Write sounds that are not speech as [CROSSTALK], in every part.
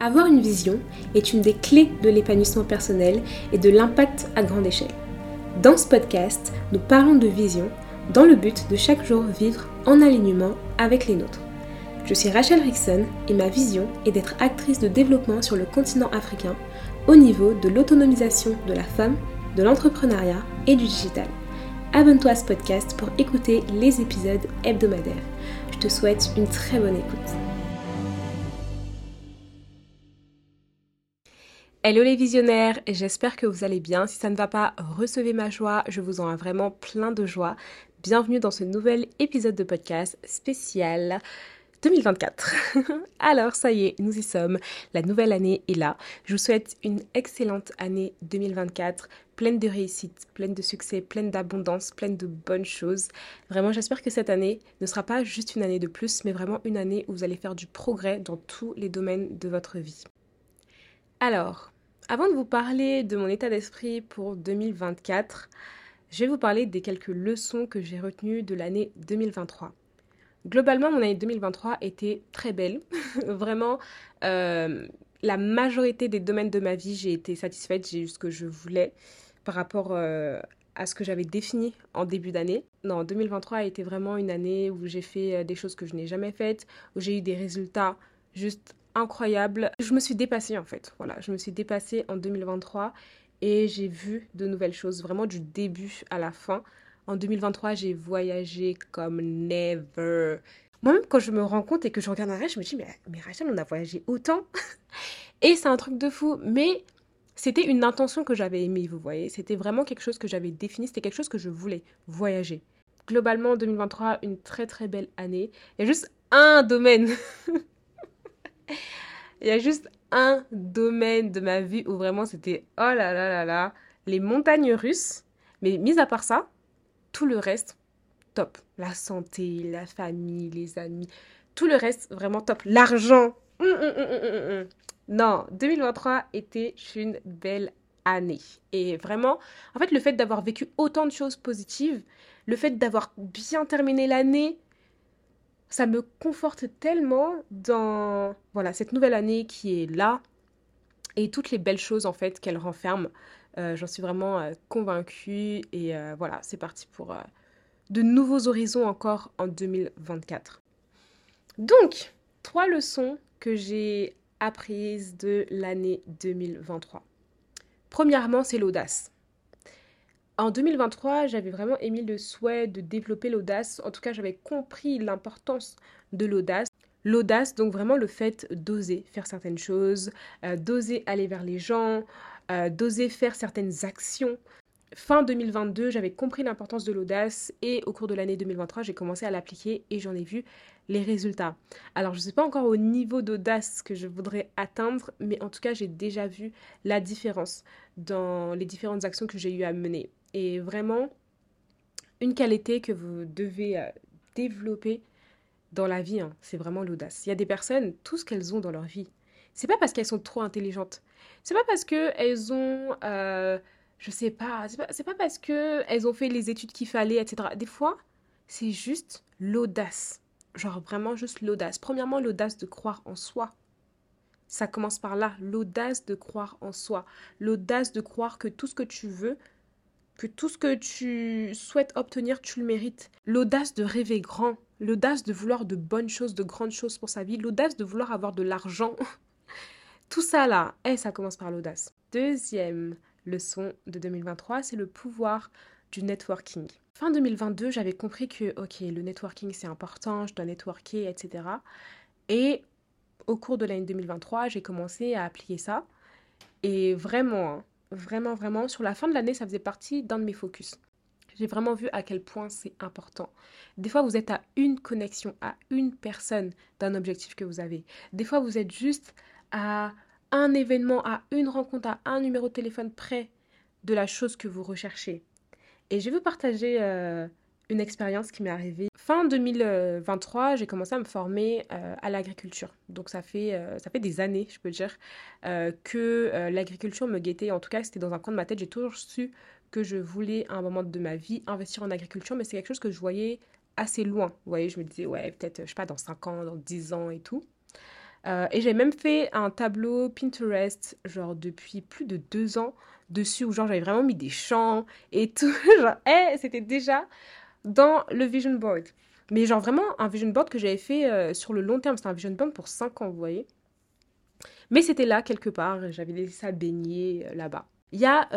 Avoir une vision est une des clés de l'épanouissement personnel et de l'impact à grande échelle. Dans ce podcast, nous parlons de vision dans le but de chaque jour vivre en alignement avec les nôtres. Je suis Rachel Rickson et ma vision est d'être actrice de développement sur le continent africain au niveau de l'autonomisation de la femme, de l'entrepreneuriat et du digital. Abonne-toi à ce podcast pour écouter les épisodes hebdomadaires. Je te souhaite une très bonne écoute. Hello les visionnaires, j'espère que vous allez bien. Si ça ne va pas, recevez ma joie, je vous en ai vraiment plein de joie. Bienvenue dans ce nouvel épisode de podcast spécial 2024. [LAUGHS] Alors ça y est, nous y sommes. La nouvelle année est là. Je vous souhaite une excellente année 2024, pleine de réussite, pleine de succès, pleine d'abondance, pleine de bonnes choses. Vraiment, j'espère que cette année ne sera pas juste une année de plus, mais vraiment une année où vous allez faire du progrès dans tous les domaines de votre vie. Alors, avant de vous parler de mon état d'esprit pour 2024, je vais vous parler des quelques leçons que j'ai retenues de l'année 2023. Globalement, mon année 2023 était très belle. [LAUGHS] Vraiment, euh, la majorité des domaines de ma vie, j'ai été satisfaite, j'ai eu ce que je voulais par rapport euh, à ce que j'avais défini en début d'année. Non, 2023 a été vraiment une année où j'ai fait euh, des choses que je n'ai jamais faites, où j'ai eu des résultats juste incroyable. Je me suis dépassée en fait. Voilà, je me suis dépassée en 2023 et j'ai vu de nouvelles choses vraiment du début à la fin. En 2023, j'ai voyagé comme never. Moi-même, quand je me rends compte et que je regarde arrière, je me dis, mais, mais Rachel, on a voyagé autant. [LAUGHS] et c'est un truc de fou. Mais c'était une intention que j'avais aimée, vous voyez. C'était vraiment quelque chose que j'avais défini. C'était quelque chose que je voulais, voyager. Globalement, 2023, une très très belle année. Il y a juste un domaine [LAUGHS] [LAUGHS] Il y a juste un domaine de ma vie où vraiment c'était oh là là là là, les montagnes russes. Mais mis à part ça, tout le reste, top. La santé, la famille, les amis, tout le reste, vraiment top. L'argent. Hum, hum, hum, non, 2023 était une belle année. Et vraiment, en fait, le fait d'avoir vécu autant de choses positives, le fait d'avoir bien terminé l'année, ça me conforte tellement dans voilà cette nouvelle année qui est là et toutes les belles choses en fait qu'elle renferme. Euh, j'en suis vraiment euh, convaincue et euh, voilà, c'est parti pour de nouveaux horizons encore en 2024. Donc, trois leçons que j'ai apprises de l'année 2023. Premièrement, c'est l'audace. En 2023, j'avais vraiment émis le souhait de développer l'audace. En tout cas, j'avais compris l'importance de l'audace. L'audace, donc vraiment le fait d'oser faire certaines choses, euh, d'oser aller vers les gens, euh, d'oser faire certaines actions. Fin 2022, j'avais compris l'importance de l'audace et au cours de l'année 2023, j'ai commencé à l'appliquer et j'en ai vu les résultats. Alors, je ne sais pas encore au niveau d'audace que je voudrais atteindre, mais en tout cas, j'ai déjà vu la différence dans les différentes actions que j'ai eu à mener. Et vraiment, une qualité que vous devez euh, développer dans la vie, hein, c'est vraiment l'audace. Il y a des personnes, tout ce qu'elles ont dans leur vie, c'est pas parce qu'elles sont trop intelligentes. C'est pas parce qu'elles ont, euh, je sais pas, c'est pas, pas parce qu'elles ont fait les études qu'il fallait, etc. Des fois, c'est juste l'audace. Genre vraiment juste l'audace. Premièrement, l'audace de croire en soi. Ça commence par là, l'audace de croire en soi. L'audace de croire que tout ce que tu veux, que tout ce que tu souhaites obtenir, tu le mérites. L'audace de rêver grand, l'audace de vouloir de bonnes choses, de grandes choses pour sa vie, l'audace de vouloir avoir de l'argent. [LAUGHS] tout ça là, et eh, ça commence par l'audace. Deuxième leçon de 2023, c'est le pouvoir du networking. Fin 2022, j'avais compris que, ok, le networking c'est important, je dois networker, etc. Et au cours de l'année 2023, j'ai commencé à appliquer ça. Et vraiment, hein, vraiment, vraiment, sur la fin de l'année, ça faisait partie d'un de mes focus. J'ai vraiment vu à quel point c'est important. Des fois, vous êtes à une connexion, à une personne d'un objectif que vous avez. Des fois, vous êtes juste à un événement, à une rencontre, à un numéro de téléphone près de la chose que vous recherchez. Et je vais vous partager euh, une expérience qui m'est arrivée. Fin 2023, j'ai commencé à me former euh, à l'agriculture. Donc ça fait, euh, ça fait des années, je peux dire, euh, que l'agriculture me guettait. En tout cas, c'était dans un coin de ma tête. J'ai toujours su que je voulais, à un moment de ma vie, investir en agriculture, mais c'est quelque chose que je voyais assez loin. Vous voyez, je me disais, ouais, peut-être, je sais pas, dans 5 ans, dans 10 ans et tout. Et j'ai même fait un tableau Pinterest, genre depuis plus de deux ans dessus, où genre j'avais vraiment mis des chants et tout. [LAUGHS] genre, eh, c'était déjà dans le vision board. Mais genre vraiment un vision board que j'avais fait euh, sur le long terme. C'était un vision board pour cinq ans, vous voyez. Mais c'était là quelque part, j'avais laissé ça baigner euh, là-bas. Il y a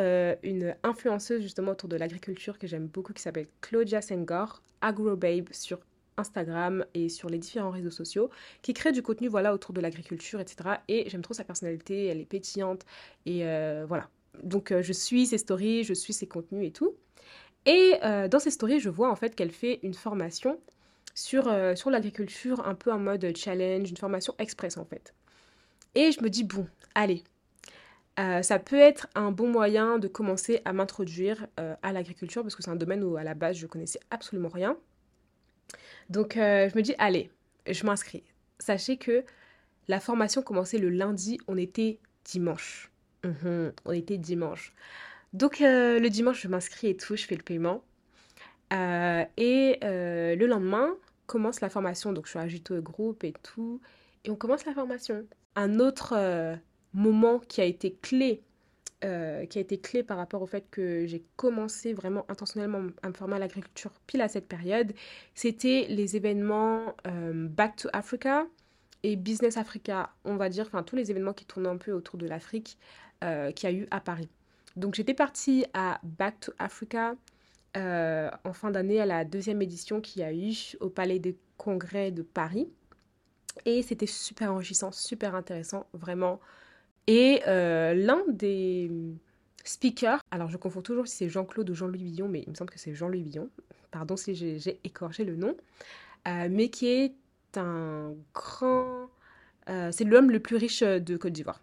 une influenceuse justement autour de l'agriculture que j'aime beaucoup qui s'appelle Claudia Sengor, AgroBabe sur Instagram et sur les différents réseaux sociaux, qui crée du contenu voilà autour de l'agriculture, etc. Et j'aime trop sa personnalité, elle est pétillante et euh, voilà. Donc euh, je suis ses stories, je suis ses contenus et tout. Et euh, dans ses stories, je vois en fait qu'elle fait une formation sur, sur l'agriculture, un peu en mode challenge, une formation express en fait. Et je me dis, bon, allez, ça peut être un bon moyen de commencer à m'introduire à l'agriculture parce que c'est un domaine où à la base je connaissais absolument rien. Donc, euh, je me dis, allez, je m'inscris. Sachez que la formation commençait le lundi, on était dimanche. Mhm, on était dimanche. Donc, euh, le dimanche, je m'inscris et tout, je fais le paiement. Euh, et le lendemain, commence la formation. Donc, je suis ajoutée au groupe et tout. Et on commence la formation. Un autre moment qui a été clé euh, qui a été clé par rapport au fait que j'ai commencé vraiment intentionnellement à me former à l'agriculture pile à cette période, c'était les événements euh, Back to Africa et Business Africa, on va dire, enfin tous les événements qui tournaient un peu autour de l'Afrique euh, qu'il y a eu à Paris. Donc j'étais partie à Back to Africa en fin d'année à la deuxième édition qu'il y a eu au Palais des Congrès de Paris. Et c'était super enrichissant, super intéressant, vraiment. Et euh, l'un des speakers, alors je confonds toujours si c'est Jean-Claude ou Jean-Louis Villon, mais il me semble que c'est Jean-Louis Villon, pardon si j'ai écorché le nom, euh, mais qui est un grand... Euh, c'est l'homme le plus riche de Côte d'Ivoire.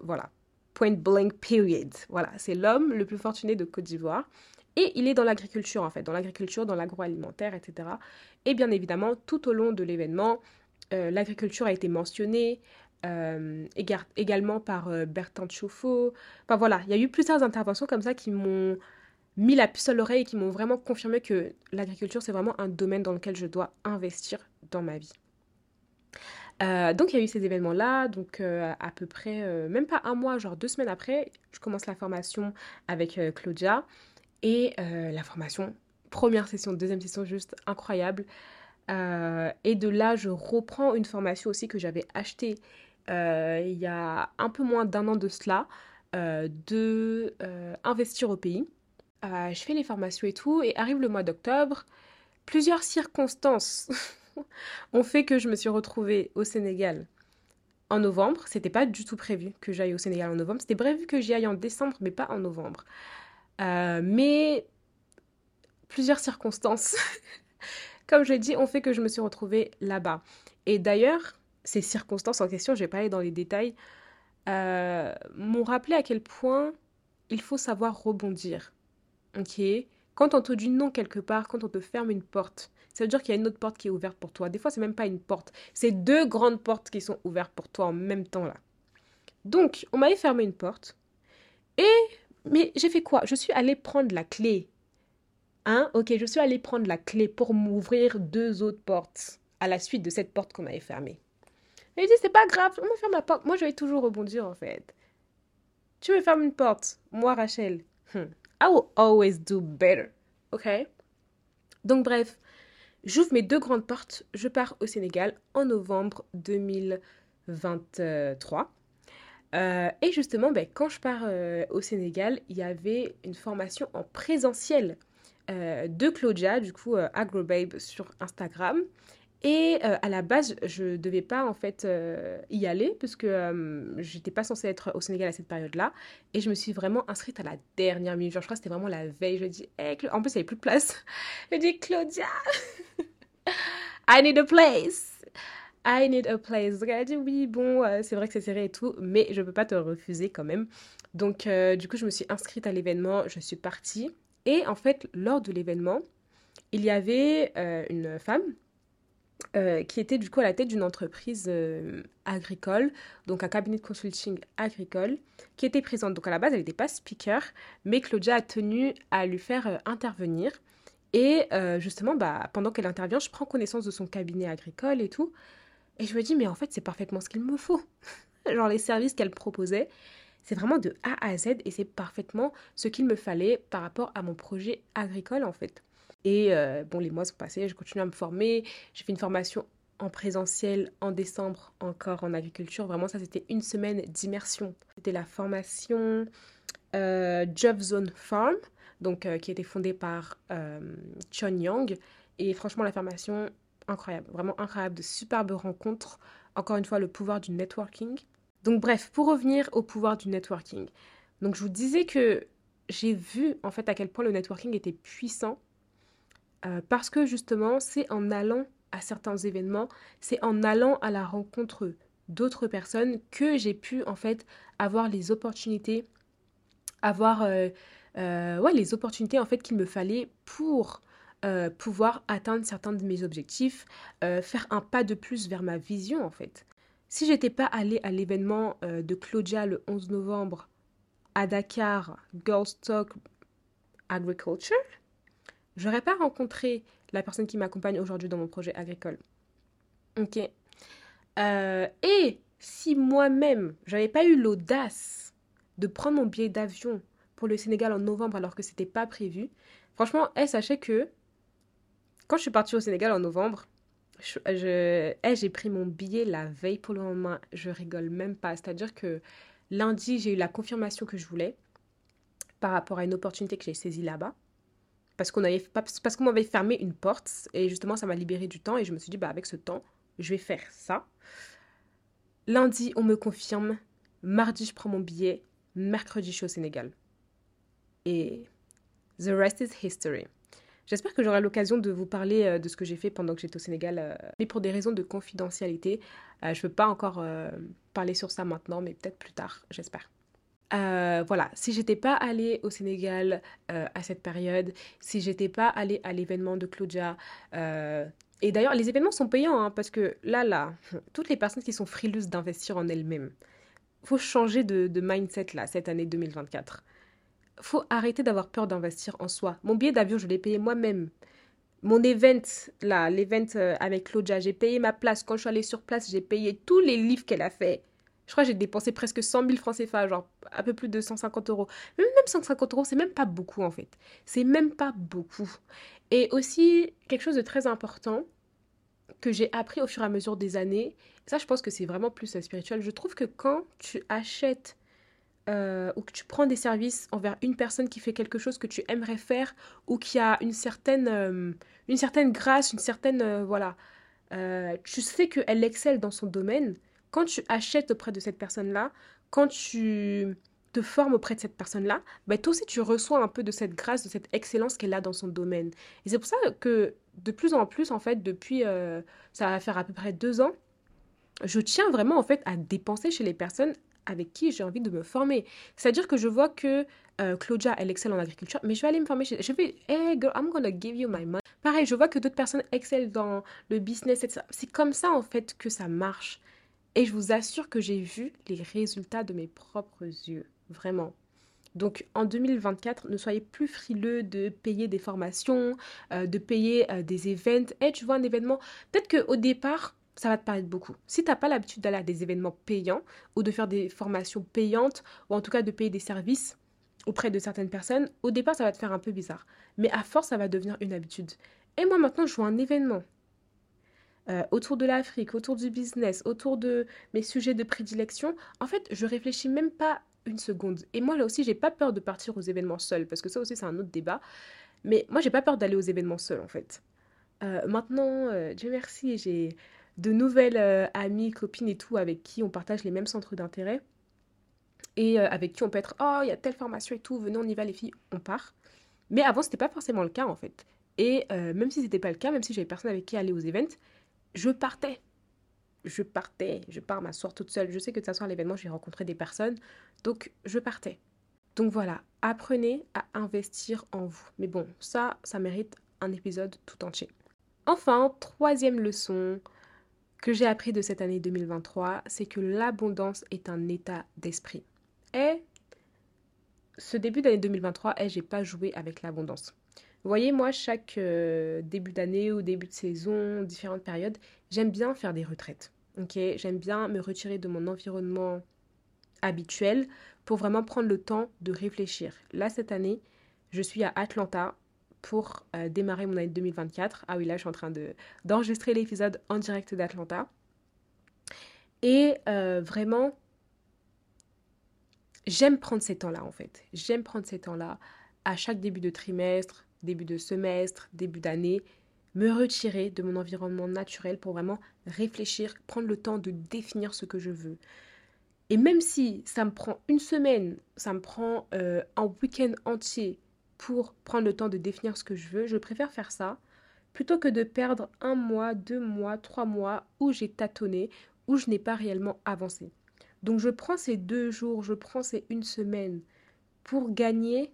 Voilà. Point blank period. Voilà, c'est l'homme le plus fortuné de Côte d'Ivoire. Et il est dans l'agriculture, en fait, dans l'agriculture, dans l'agroalimentaire, etc. Et bien évidemment, tout au long de l'événement, l'agriculture a été mentionnée, euh, également par euh, Bertrand Chauffour. Enfin voilà, il y a eu plusieurs interventions comme ça qui m'ont mis la puce à l'oreille et qui m'ont vraiment confirmé que l'agriculture, c'est vraiment un domaine dans lequel je dois investir dans ma vie. Euh, donc il y a eu ces événements-là, donc à peu près, même pas un mois, genre deux semaines après, je commence la formation avec Claudia. Et la formation, première session, deuxième session, juste incroyable. et de là, je reprends une formation aussi que j'avais achetée euh, il y a un peu moins d'un an de cela, euh, de euh, investir au pays. je fais les formations et tout, et arrive le mois d'octobre. Plusieurs circonstances [LAUGHS] ont fait que je me suis retrouvée au Sénégal en novembre. C'était pas du tout prévu que j'aille au Sénégal en novembre. C'était prévu que j'y aille en décembre, mais pas en novembre. mais plusieurs circonstances, [LAUGHS] comme je l'ai dit, ont fait que je me suis retrouvée là-bas. Et d'ailleurs, ces circonstances en question, je vais pas aller dans les détails, euh, m'ont rappelé à quel point il faut savoir rebondir. Ok? Quand on te dit non quelque part, quand on te ferme une porte, ça veut dire qu'il y a une autre porte qui est ouverte pour toi. Des fois, c'est même pas une porte, c'est deux grandes portes qui sont ouvertes pour toi en même temps là. Donc, on m'avait fermé une porte. Et mais j'ai fait quoi? Je suis allée prendre la clé. Hein? Ok, je suis allée prendre la clé pour m'ouvrir deux autres portes à la suite de cette porte qu'on m'avait fermée. Il dit, c'est pas grave, on me ferme la porte. Moi, je vais toujours rebondir, en fait. Tu me fermes une porte. Moi, Rachel, hmm, I will always do better. OK? Donc, bref, j'ouvre mes deux grandes portes. Je pars au Sénégal en novembre 2023. Euh, et justement, ben, quand je pars euh, au Sénégal, il y avait une formation en présentiel euh, de Claudia, du coup, AgroBabe sur Instagram. Et euh, à la base, je devais pas en fait euh, y aller parce que euh, j'étais pas censée être au Sénégal à cette période-là. Et je me suis vraiment inscrite à la dernière minute. Genre, je crois que c'était vraiment la veille. Je dis, hey, en plus, il n'y avait plus de place. [LAUGHS] Je dis, Claudia, [LAUGHS] I need a place. I need a place. Elle a dit, oui, bon, c'est vrai que c'est serré et tout, mais je peux pas te refuser quand même. Donc, du coup, je me suis inscrite à l'événement. Je suis partie. Et en fait, lors de l'événement, il y avait une femme euh, qui était du coup à la tête d'une entreprise euh, agricole, donc un cabinet de consulting agricole, qui était présente. Donc à la base, elle n'était pas speaker, mais Claudia a tenu à lui faire euh, intervenir. Et justement, bah, pendant qu'elle intervient, je prends connaissance de son cabinet agricole et tout. Et je me dis, mais en fait, c'est parfaitement ce qu'il me faut. [LAUGHS] Genre, les services qu'elle proposait, c'est vraiment de A à Z et c'est parfaitement ce qu'il me fallait par rapport à mon projet agricole, en fait. Et euh, bon, les mois sont passés, je continue à me former. J'ai fait une formation en présentiel en décembre encore en agriculture. Vraiment, ça, c'était une semaine d'immersion. C'était la formation euh, Job Zone Farm, donc euh, qui a été fondée par Chon Yang. Et franchement, la formation, incroyable, vraiment incroyable, de superbes rencontres. Encore une fois, le pouvoir du networking. Donc bref, pour revenir au pouvoir du networking. Donc je vous disais que j'ai vu en fait à quel point le networking était puissant euh, parce que justement, c'est en allant à certains événements, c'est en allant à la rencontre d'autres personnes que j'ai pu en fait avoir les opportunités, avoir euh, euh, ouais, les opportunités en fait qu'il me fallait pour pouvoir atteindre certains de mes objectifs, faire un pas de plus vers ma vision en fait. Si j'étais pas allée à l'événement de Claudia le 11 novembre à Dakar, Girls Talk Agriculture, j'aurais pas rencontré la personne qui m'accompagne aujourd'hui dans mon projet agricole. Ok. Euh, et si moi-même, j'avais pas eu l'audace de prendre mon billet d'avion pour le Sénégal en novembre alors que c'était pas prévu, franchement, elle sachez que quand je suis partie au Sénégal en novembre, je, j'ai pris mon billet la veille pour le lendemain. Je rigole même pas. C'est-à-dire que lundi, j'ai eu la confirmation que je voulais par rapport à une opportunité que j'ai saisie là-bas parce qu'on avait m'avait fermé une porte et justement ça m'a libéré du temps et je me suis dit bah avec ce temps je vais faire ça. Lundi on me confirme. Mardi je prends mon billet. Mercredi je suis au Sénégal. Et the rest is history. J'espère que j'aurai l'occasion de vous parler euh, de ce que j'ai fait pendant que j'étais au Sénégal, euh, mais pour des raisons de confidentialité, euh, je ne veux pas encore parler sur ça maintenant, mais peut-être plus tard, j'espère. Euh, voilà, si j'étais pas allée au Sénégal euh, à cette période, si j'étais pas allée à l'événement de Claudia, euh, et d'ailleurs les événements sont payants, hein, parce que là, là, [LAUGHS] toutes les personnes qui sont frileuses d'investir en elles-mêmes, faut changer de, mindset là, cette année 2024. Faut arrêter d'avoir peur d'investir en soi. Mon billet d'avion, je l'ai payé moi-même. Mon event, là, l'event avec Claudia, j'ai payé ma place. Quand je suis allée sur place, j'ai payé tous les livres qu'elle a fait. Je crois que j'ai dépensé presque 100 000 francs CFA, genre un peu plus de 150 euros. Même 150 euros, c'est même pas beaucoup en fait. C'est même pas beaucoup. Et aussi, quelque chose de très important que j'ai appris au fur et à mesure des années, ça je pense que c'est vraiment plus euh, spirituel, je trouve que quand tu achètes euh, ou que tu prends des services envers une personne qui fait quelque chose que tu aimerais faire ou qui a une certaine, euh, une certaine grâce, une certaine... voilà, tu sais qu'elle excelle dans son domaine, quand tu achètes auprès de cette personne-là, quand tu te formes auprès de cette personne-là, bah, toi aussi tu reçois un peu de cette grâce, de cette excellence qu'elle a dans son domaine. Et c'est pour ça que de plus en plus, en fait, depuis, euh, ça va faire à peu près deux ans, je tiens vraiment en fait à dépenser chez les personnes avec qui j'ai envie de me former. C'est-à-dire que je vois que euh, Claudia, elle excelle en agriculture, mais je vais aller me former chez... Je vais, hey girl, I'm gonna give you my money. Pareil, je vois que d'autres personnes excellent dans le business, etc. C'est comme ça en fait que ça marche. Et je vous assure que j'ai vu les résultats de mes propres yeux, vraiment. Donc en 2024, ne soyez plus frileux de payer des formations, euh, de payer euh, des events. Et tu vois un événement, peut-être qu'au départ, ça va te paraître beaucoup. Si tu n'as pas l'habitude d'aller à des événements payants ou de faire des formations payantes ou en tout cas de payer des services auprès de certaines personnes, au départ, ça va te faire un peu bizarre. Mais à force, ça va devenir une habitude. Et moi maintenant, je vois un événement euh, autour de l'Afrique, autour du business, autour de mes sujets de prédilection, en fait, je réfléchis même pas une seconde. Et moi, là aussi, j'ai pas peur de partir aux événements seuls, parce que ça aussi, c'est un autre débat. Mais moi, j'ai pas peur d'aller aux événements seuls, en fait. Euh, maintenant, euh, Dieu merci, j'ai de nouvelles amies, copines et tout, avec qui on partage les mêmes centres d'intérêt. Et avec qui on peut être, oh, il y a telle formation et tout, venez, on y va, les filles, on part. Mais avant, c'était pas forcément le cas, en fait. Et même si c'était pas le cas, même si j'avais personne avec qui aller aux events, je partais. Je partais, je pars m'asseoir toute seule. Je sais que de façon, à l'événement, j'ai rencontré des personnes. Donc, je partais. Donc voilà, apprenez à investir en vous. Mais bon, ça, ça mérite un épisode tout entier. Enfin, troisième leçon que j'ai appris de cette année 2023, c'est que l'abondance est un état d'esprit. Et ce début d'année 2023, et j'ai pas joué avec l'abondance. Vous voyez, moi, chaque euh, début d'année ou début de saison, différentes périodes, j'aime bien faire des retraites. J'aime bien me retirer de mon environnement habituel pour vraiment prendre le temps de réfléchir. Là, cette année, je suis à Atlanta pour euh, démarrer mon année 2024. Ah oui, là, je suis en train de, d'enregistrer l'épisode en direct d'Atlanta. Et euh, vraiment, j'aime prendre ces temps-là, en fait. J'aime prendre ces temps-là à chaque début de trimestre, début de semestre, début d'année, me retirer de mon environnement naturel pour vraiment réfléchir, prendre le temps de définir ce que je veux. Et même si ça me prend une semaine, ça me prend euh, un week-end entier pour prendre le temps de définir ce que je veux, je préfère faire ça plutôt que de perdre un mois, deux mois, trois mois où j'ai tâtonné, où je n'ai pas réellement avancé. Donc je prends ces deux jours, je prends ces une semaine pour gagner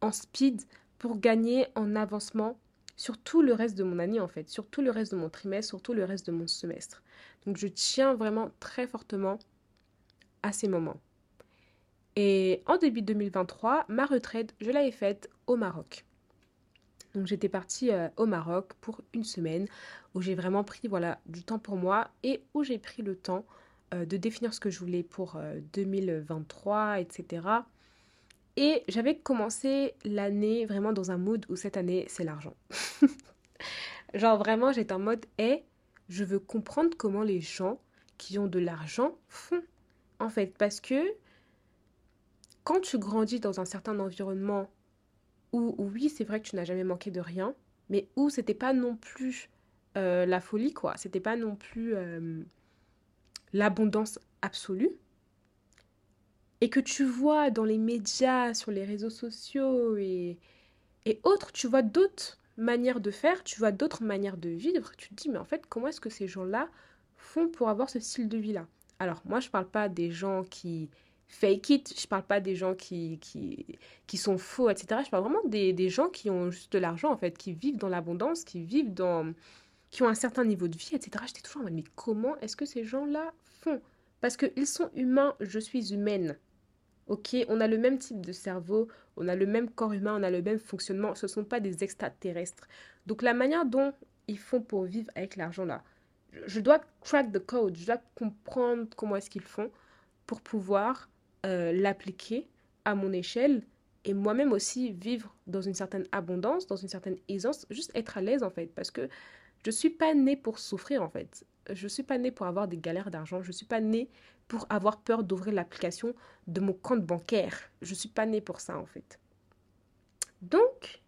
en speed, pour gagner en avancement sur tout le reste de mon année en fait, sur tout le reste de mon trimestre, sur tout le reste de mon semestre. Donc je tiens vraiment très fortement à ces moments. Et en début 2023, ma retraite, je l'avais faite au Maroc. Donc j'étais partie euh, au Maroc pour une semaine où j'ai vraiment pris voilà du temps pour moi et où j'ai pris le temps euh, de définir ce que je voulais pour 2023, euh, etc. Et j'avais commencé l'année vraiment dans un mood où cette année c'est l'argent. [LAUGHS] Genre vraiment j'étais en mode et je veux comprendre comment les gens qui ont de l'argent font en fait parce que quand tu grandis dans un certain environnement où, oui, c'est vrai que tu n'as jamais manqué de rien, mais où c'était pas non plus euh, la folie, quoi. C'était pas non plus euh, l'abondance absolue. Et que tu vois dans les médias, sur les réseaux sociaux et, et autres, tu vois d'autres manières de faire, tu vois d'autres manières de vivre. Tu te dis, mais en fait, comment est-ce que ces gens-là font pour avoir ce style de vie-là? Alors, moi, je parle pas des gens qui fake it. Je parle pas des gens qui, qui, qui sont faux, etc. Je parle vraiment des, des gens qui ont juste de l'argent, en fait, qui vivent dans l'abondance, qui vivent dans... qui ont un certain niveau de vie, etc. J'étais toujours en mode, mais comment est-ce que ces gens-là font? Parce qu'ils sont humains, je suis humaine. Ok, on a le même type de cerveau, on a le même corps humain, on a le même fonctionnement. Ce ne sont pas des extraterrestres. Donc la manière dont ils font pour vivre avec l'argent là, je dois crack the code, je dois comprendre comment est-ce qu'ils font pour pouvoir euh, l'appliquer à mon échelle et moi-même aussi vivre dans une certaine abondance, dans une certaine aisance, juste être à l'aise en fait, parce que je suis pas née pour souffrir en fait. Je suis pas née pour avoir des galères d'argent. Je suis pas née pour avoir peur d'ouvrir l'application de mon compte bancaire. Je suis pas née pour ça en fait. Donc,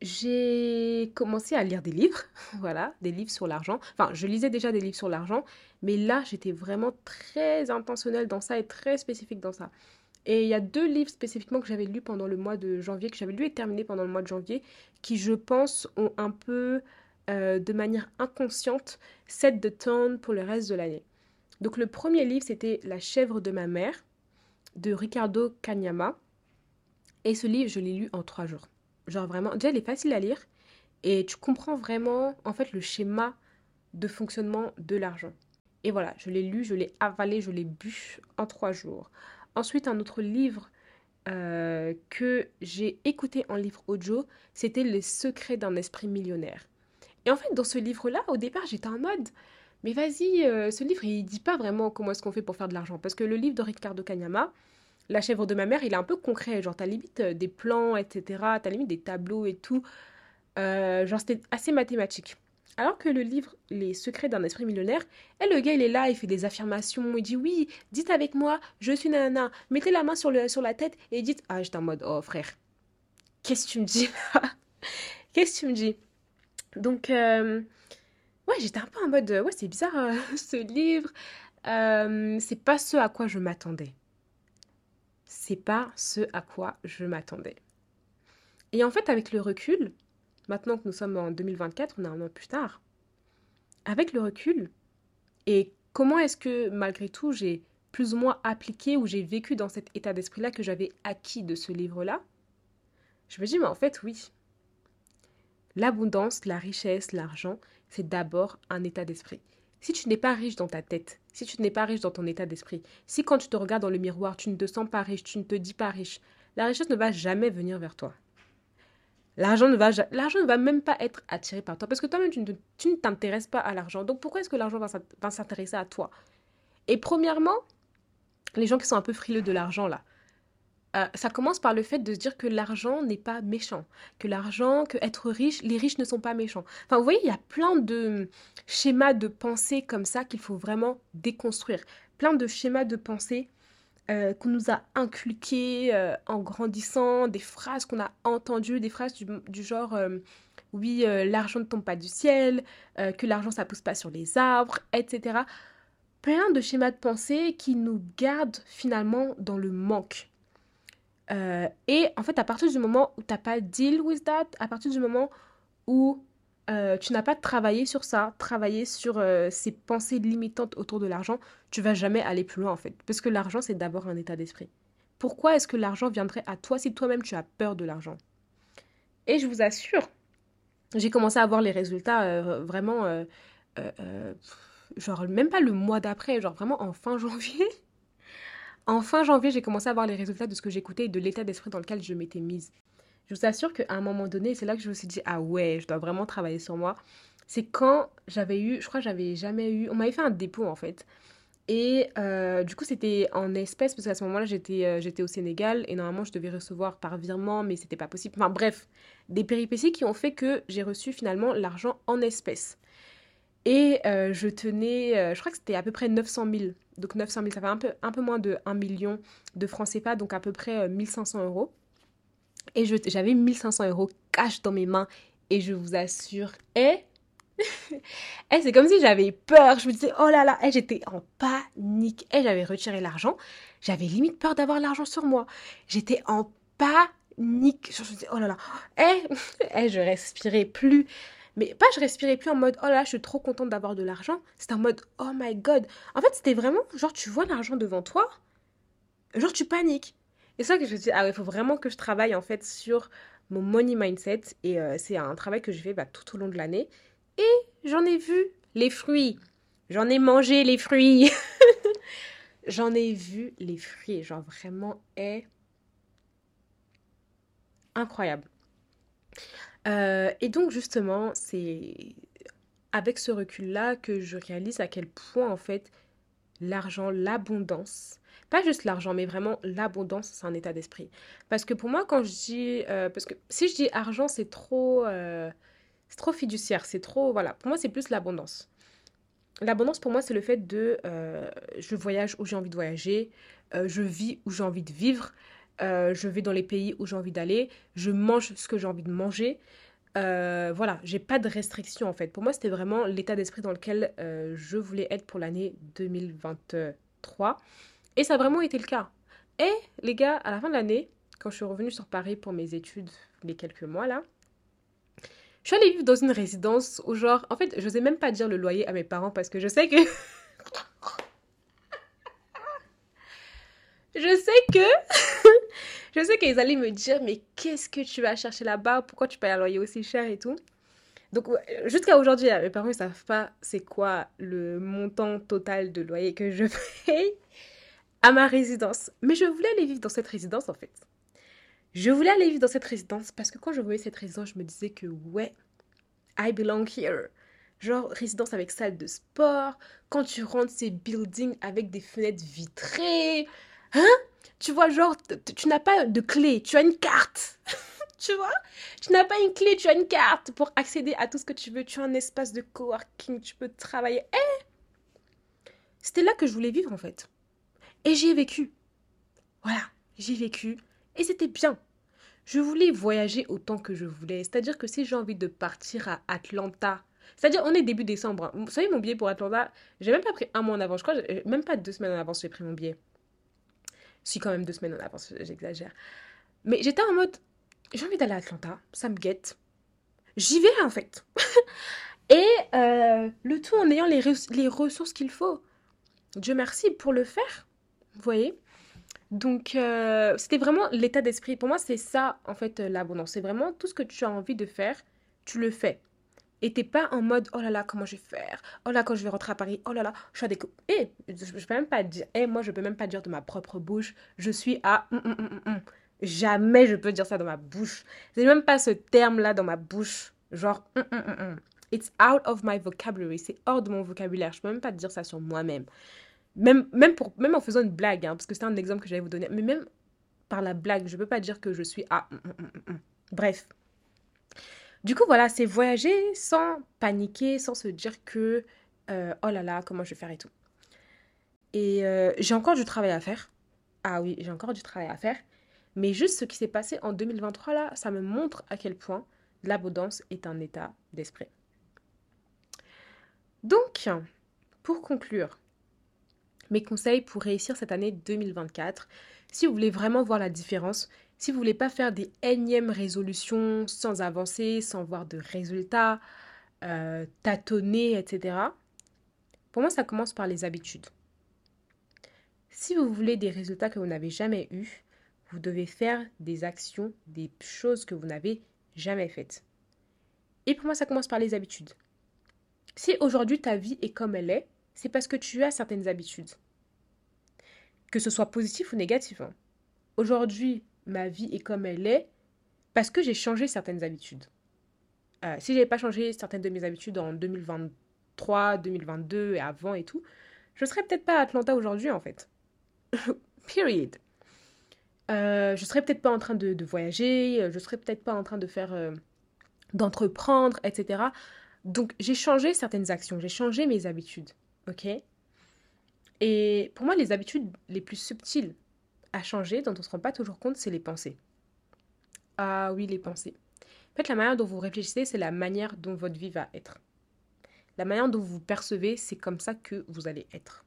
j'ai commencé à lire des livres, [LAUGHS] voilà, des livres sur l'argent. Enfin, je lisais déjà des livres sur l'argent, mais là, j'étais vraiment très intentionnelle dans ça et très spécifique dans ça. Et il y a deux livres spécifiquement que j'avais lus pendant le mois de janvier, que j'avais lu et terminé pendant le mois de janvier, qui, je pense, ont un peu, euh, de manière inconsciente, set de tone pour le reste de l'année. Donc, le premier livre, c'était La chèvre de ma mère, de Ricardo Kanyama. Et ce livre, je l'ai lu en trois jours. Genre vraiment, déjà, elle est facile à lire et tu comprends vraiment, en fait, le schéma de fonctionnement de l'argent. Et voilà, je l'ai lu, je l'ai avalé, je l'ai bu en trois jours. Ensuite, un autre livre euh, que j'ai écouté en livre audio, c'était Les secrets d'un esprit millionnaire. Et en fait, dans ce livre-là, au départ, j'étais en mode, mais vas-y, euh, ce livre, il dit pas vraiment comment est-ce qu'on fait pour faire de l'argent. Parce que le livre de Ricardo Kanyama, la chèvre de ma mère, il est un peu concret. Genre, t'as limite euh, des plans, etc. T'as limite des tableaux et tout. Euh, genre, c'était assez mathématique. Alors que le livre Les secrets d'un esprit millionnaire, et le gars, il est là, il fait des affirmations, il dit oui, dites avec moi, je suis nanana, mettez la main sur, le, sur la tête et dites, ah, j'étais en mode, oh frère, qu'est-ce que tu me dis Qu'est-ce que tu me dis? Donc, euh, ouais, j'étais un peu en mode, ouais, c'est bizarre [LAUGHS] ce livre, c'est pas ce à quoi je m'attendais c'est pas ce à quoi je m'attendais. Et en fait, avec le recul, maintenant que nous sommes en 2024, on est un an plus tard, avec le recul, et comment est-ce que malgré tout j'ai plus ou moins appliqué ou j'ai vécu dans cet état d'esprit-là que j'avais acquis de ce livre-là, je me dis, mais en fait, oui. L'abondance, la richesse, l'argent, c'est d'abord un état d'esprit. Si tu n'es pas riche dans ta tête, si tu n'es pas riche dans ton état d'esprit, si quand tu te regardes dans le miroir, tu ne te sens pas riche, tu ne te dis pas riche, la richesse ne va jamais venir vers toi. L'argent ne va, l'argent ne va même pas être attiré par toi parce que toi-même, tu ne, tu ne t'intéresses pas à l'argent. Donc pourquoi est-ce que l'argent va s'intéresser à toi? Et premièrement, les gens qui sont un peu frileux de l'argent, là, euh, ça commence par le fait de se dire que l'argent n'est pas méchant, que l'argent, que être riche, les riches ne sont pas méchants. Enfin, vous voyez, il y a plein de schémas de pensée comme ça qu'il faut vraiment déconstruire. Plein de schémas de pensée euh, qu'on nous a inculqués euh, en grandissant, des phrases qu'on a entendues, des phrases du, genre oui, l'argent ne tombe pas du ciel, que l'argent ça pousse pas sur les arbres, etc. Plein de schémas de pensée qui nous gardent finalement dans le manque euh, et en fait, à partir du moment où tu n'as pas deal with that, à partir du moment où euh, tu n'as pas travaillé sur ça, travaillé sur euh, ces pensées limitantes autour de l'argent, tu vas jamais aller plus loin en fait. Parce que l'argent, c'est d'abord un état d'esprit. Pourquoi est-ce que l'argent viendrait à toi si toi-même tu as peur de l'argent? Et je vous assure, j'ai commencé à voir les résultats vraiment, genre même pas le mois d'après, genre vraiment en fin [LAUGHS] janvier. En fin janvier, j'ai commencé à voir les résultats de ce que j'écoutais et de l'état d'esprit dans lequel je m'étais mise. Je vous assure qu'à un moment donné, c'est là que je me suis dit, ah ouais, je dois vraiment travailler sur moi. C'est quand j'avais eu, je crois que j'avais jamais eu, on m'avait fait un dépôt en fait. Et euh, du coup, c'était en espèces, parce qu'à ce moment-là, j'étais euh, j'étais au Sénégal et normalement, je devais recevoir par virement, mais c'était pas possible. Enfin bref, des péripéties qui ont fait que j'ai reçu finalement l'argent en espèces. Et euh, je tenais, je crois que c'était à peu près 900 000 donc 900 000, ça fait un peu, un peu moins de 1 million de francs CFA, donc à peu près 1500 euh, euros. Et j'avais 1500 euros cash dans mes mains et je vous assure, [LAUGHS] et, c'est comme si j'avais peur. Je me disais, oh là là, j'étais en panique. Et j'avais retiré l'argent. J'avais limite peur d'avoir l'argent sur moi. J'étais en panique. Je me disais, oh là là. Et [LAUGHS] je respirais plus. Mais pas je respirais plus en mode oh là, je suis trop contente d'avoir de l'argent. C'était en mode oh my god. En fait, c'était vraiment genre tu vois l'argent devant toi, genre tu paniques. Et ça que je me dis ah il faut vraiment que je travaille en fait sur mon money mindset et euh, c'est un travail que je fais bah, tout au long de l'année et j'en ai vu les fruits. J'en ai mangé les fruits. [LAUGHS] j'en ai vu les fruits, genre vraiment est incroyable. Euh, et donc justement, c'est avec ce recul-là que je réalise à quel point en fait l'argent, l'abondance, pas juste l'argent, mais vraiment l'abondance, c'est un état d'esprit. Parce que pour moi, quand je dis, euh, parce que si je dis argent, c'est trop, euh, c'est trop fiduciaire, c'est trop, voilà. Pour moi, c'est plus l'abondance. L'abondance pour moi, c'est le fait de, je voyage où j'ai envie de voyager, je vis où j'ai envie de vivre, euh, je vais dans les pays où j'ai envie d'aller, je mange ce que j'ai envie de manger. Euh, voilà, j'ai pas de restrictions en fait. Pour moi, c'était vraiment l'état d'esprit dans lequel euh, je voulais être pour l'année 2023. Et ça a vraiment été le cas. Et les gars, à la fin de l'année, quand je suis revenue sur Paris pour mes études, les quelques mois là, je suis allée vivre dans une résidence où genre, en fait, je n'osais même pas dire le loyer à mes parents parce que je sais que... [LAUGHS] je sais que [LAUGHS] je sais qu'ils allaient me dire, mais qu'est-ce que tu vas chercher là-bas? Pourquoi tu payes un loyer aussi cher et tout? Donc jusqu'à aujourd'hui, mes parents ne savent pas c'est quoi le montant total de loyer que je [LAUGHS] paye à ma résidence. Mais je voulais aller vivre dans cette résidence en fait. Je voulais aller vivre dans cette résidence parce que quand je voyais cette résidence, je me disais que ouais, I belong here. Genre résidence avec salle de sport, quand tu rentres ces buildings avec des fenêtres vitrées. Hein? Tu vois, genre, tu n'as pas de clé, tu as une carte. [LAUGHS] tu vois? Tu n'as pas une clé, tu as une carte pour accéder à tout ce que tu veux. Tu as un espace de coworking, tu peux travailler. Eh C'était là que je voulais vivre en fait. Et j'y ai vécu. Voilà, j'y ai vécu. Et c'était bien. Je voulais voyager autant que je voulais. C'est-à-dire que si j'ai envie de partir à Atlanta, c'est-à-dire on est début décembre. Hein. Vous savez, mon billet pour Atlanta, j'ai même pas pris un mois en avance. Je crois, même pas deux semaines en avance, j'ai pris mon billet. Si, quand même deux semaines en avance, j'exagère. Mais j'étais en mode, j'ai envie d'aller à Atlanta, ça me guette. J'y vais en fait. [LAUGHS] Et euh, le tout en ayant les, ressources qu'il faut. Dieu merci pour le faire. Vous voyez Donc, euh, c'était vraiment l'état d'esprit. Pour moi, c'est ça, en fait, l'abondance. C'est vraiment tout ce que tu as envie de faire, tu le fais. Et t'es pas en mode oh là là, comment je vais faire? Oh là, quand je vais rentrer à Paris, oh là là, je suis à des. Eh, je, peux même pas dire, eh, moi je peux même pas dire de ma propre bouche, je suis à. Hum, hum, hum, Jamais je peux dire ça dans ma bouche. C'est même pas ce terme-là dans ma bouche. Genre, it's out of my vocabulary. C'est hors de mon vocabulaire. Je peux même pas dire ça sur moi-même. Même, même, pour, même en faisant une blague, hein, parce que c'est un exemple que j'allais vous donner. Mais même par la blague, je peux pas dire que je suis ah. Bref. Du coup, voilà, c'est voyager sans paniquer, sans se dire que euh, oh là là, comment je vais faire et tout. Et euh, j'ai encore du travail à faire. Ah oui, j'ai encore du travail à faire. Mais juste ce qui s'est passé en 2023, là, ça me montre à quel point l'abondance est un état d'esprit. Donc, pour conclure, mes conseils pour réussir cette année 2024, si vous voulez vraiment voir la différence, si vous voulez pas faire des énièmes résolutions sans avancer, sans voir de résultats, euh, tâtonner, etc. Pour moi, ça commence par les habitudes. Si vous voulez des résultats que vous n'avez jamais eus, vous devez faire des actions, des choses que vous n'avez jamais faites. Et pour moi, ça commence par les habitudes. Si aujourd'hui ta vie est comme elle est, c'est parce que tu as certaines habitudes. Que ce soit positif ou négatif. Hein. Aujourd'hui, ma vie est comme elle est parce que j'ai changé certaines habitudes. Euh, si je n'avais pas changé certaines de mes habitudes en 2023, 2022 et avant et tout, je serais peut-être pas à Atlanta aujourd'hui en fait. [LAUGHS] Period. Euh, je serais peut-être pas en train de, voyager, euh, je serais peut-être pas en train de faire, euh, d'entreprendre, etc. Donc j'ai changé certaines actions, j'ai changé mes habitudes, ok? Et pour moi, les habitudes les plus subtiles à changer, dont on ne se rend pas toujours compte, c'est les pensées. Ah oui, les pensées. En fait, la manière dont vous réfléchissez, c'est la manière dont votre vie va être. La manière dont vous percevez, c'est comme ça que vous allez être.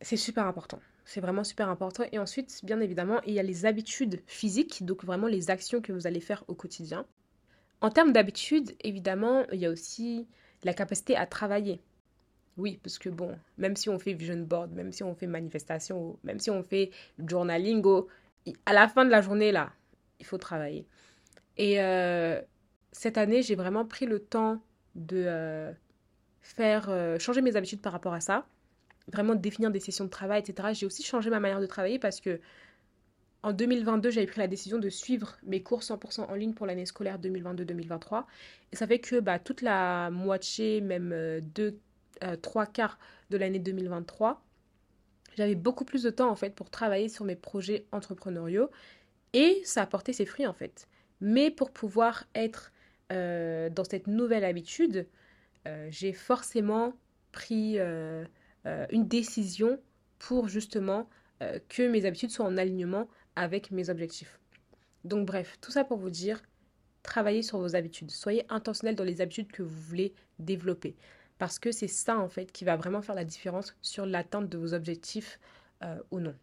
C'est super important. C'est vraiment super important. Et ensuite, bien évidemment, il y a les habitudes physiques, donc vraiment les actions que vous allez faire au quotidien. En termes d'habitudes, évidemment, il y a aussi la capacité à travailler. Oui, parce que bon, même si on fait vision board, même si on fait manifestation, même si on fait journaling, à la fin de la journée, là, il faut travailler. Et euh, cette année, j'ai vraiment pris le temps de euh, faire euh, changer mes habitudes par rapport à ça vraiment définir des sessions de travail, etc. J'ai aussi changé ma manière de travailler parce que en 2022, j'avais pris la décision de suivre mes cours 100% en ligne pour l'année scolaire 2022-2023. Et ça fait que bah, toute la moitié, même deux, euh, trois quarts de l'année 2023, j'avais beaucoup plus de temps en fait pour travailler sur mes projets entrepreneuriaux. Et ça a porté ses fruits en fait. Mais pour pouvoir être euh, dans cette nouvelle habitude, j'ai forcément pris euh, une décision pour justement euh, que mes habitudes soient en alignement avec mes objectifs. Donc bref, tout ça pour vous dire, travaillez sur vos habitudes. Soyez intentionnel dans les habitudes que vous voulez développer. Parce que c'est ça en fait qui va vraiment faire la différence sur l'atteinte de vos objectifs euh, ou non.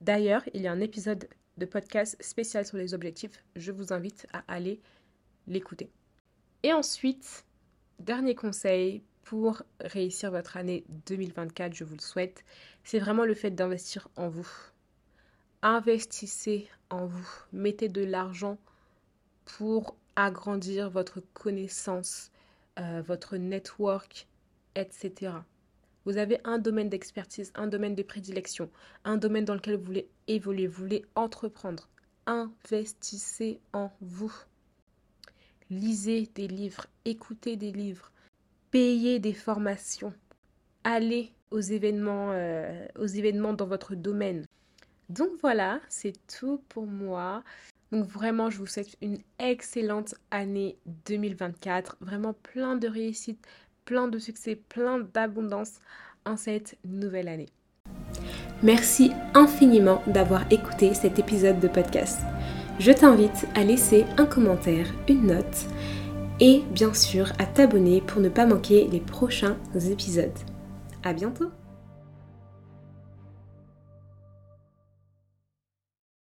D'ailleurs, il y a un épisode de podcast spécial sur les objectifs. Je vous invite à aller l'écouter. Et ensuite, dernier conseil pour réussir votre année 2024, je vous le souhaite, c'est vraiment le fait d'investir en vous. Investissez en vous. Mettez de l'argent pour agrandir votre connaissance, euh, votre network, etc. Vous avez un domaine d'expertise, un domaine de prédilection, un domaine dans lequel vous voulez évoluer, vous voulez entreprendre. Investissez en vous. Lisez des livres, écoutez des livres, payer des formations, aller aux événements, euh, aux événements dans votre domaine. Donc voilà, c'est tout pour moi. Donc vraiment, je vous souhaite une excellente année 2024. Vraiment plein de réussite, plein de succès, plein d'abondance en cette nouvelle année. Merci infiniment d'avoir écouté cet épisode de podcast. Je t'invite à laisser un commentaire, une note et bien sûr à t'abonner pour ne pas manquer les prochains épisodes. À bientôt